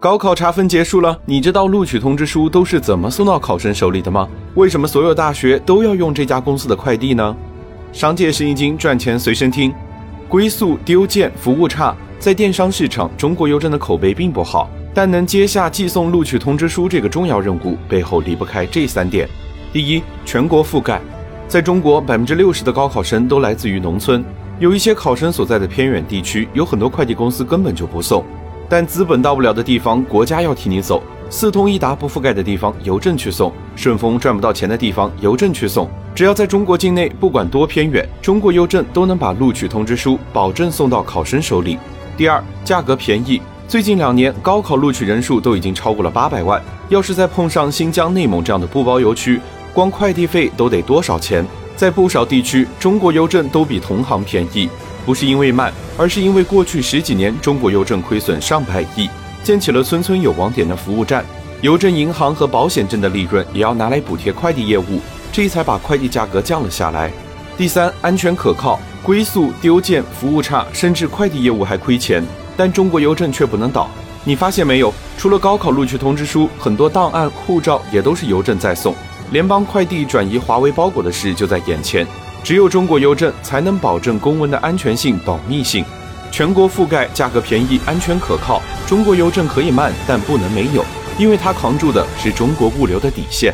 高考查分结束了，你知道录取通知书都是怎么送到考生手里的吗？为什么所有大学都要用这家公司的快递呢？商界生意经，赚钱随身听。归宿丢件，服务差，在电商市场，中国邮政的口碑并不好。但能接下寄送录取通知书这个重要任务，背后离不开这三点：第一，全国覆盖。在中国，百分之六十的高考生都来自于农村，有一些考生所在的偏远地区，有很多快递公司根本就不送。但资本到不了的地方，国家要替你走；四通一达不覆盖的地方，邮政去送；顺丰赚不到钱的地方，邮政去送。只要在中国境内，不管多偏远，中国邮政都能把录取通知书保证送到考生手里。第二，价格便宜。最近两年，高考录取人数都已经超过了八百万。要是再碰上新疆、内蒙这样的不包邮区，光快递费都得多少钱？在不少地区，中国邮政都比同行便宜。不是因为慢，而是因为过去十几年中国邮政亏损上百亿，建起了村村有网点的服务站，邮政银行和保险证的利润也要拿来补贴快递业务，这才把快递价格降了下来。第三，安全可靠，归宿丢件服务差，甚至快递业务还亏钱，但中国邮政却不能倒。你发现没有？除了高考录取通知书，很多档案、护照也都是邮政在送，联邦快递转移华为包裹的事就在眼前。只有中国邮政才能保证公文的安全性、保密性，全国覆盖，价格便宜，安全可靠。中国邮政可以慢，但不能没有，因为它扛住的是中国物流的底线。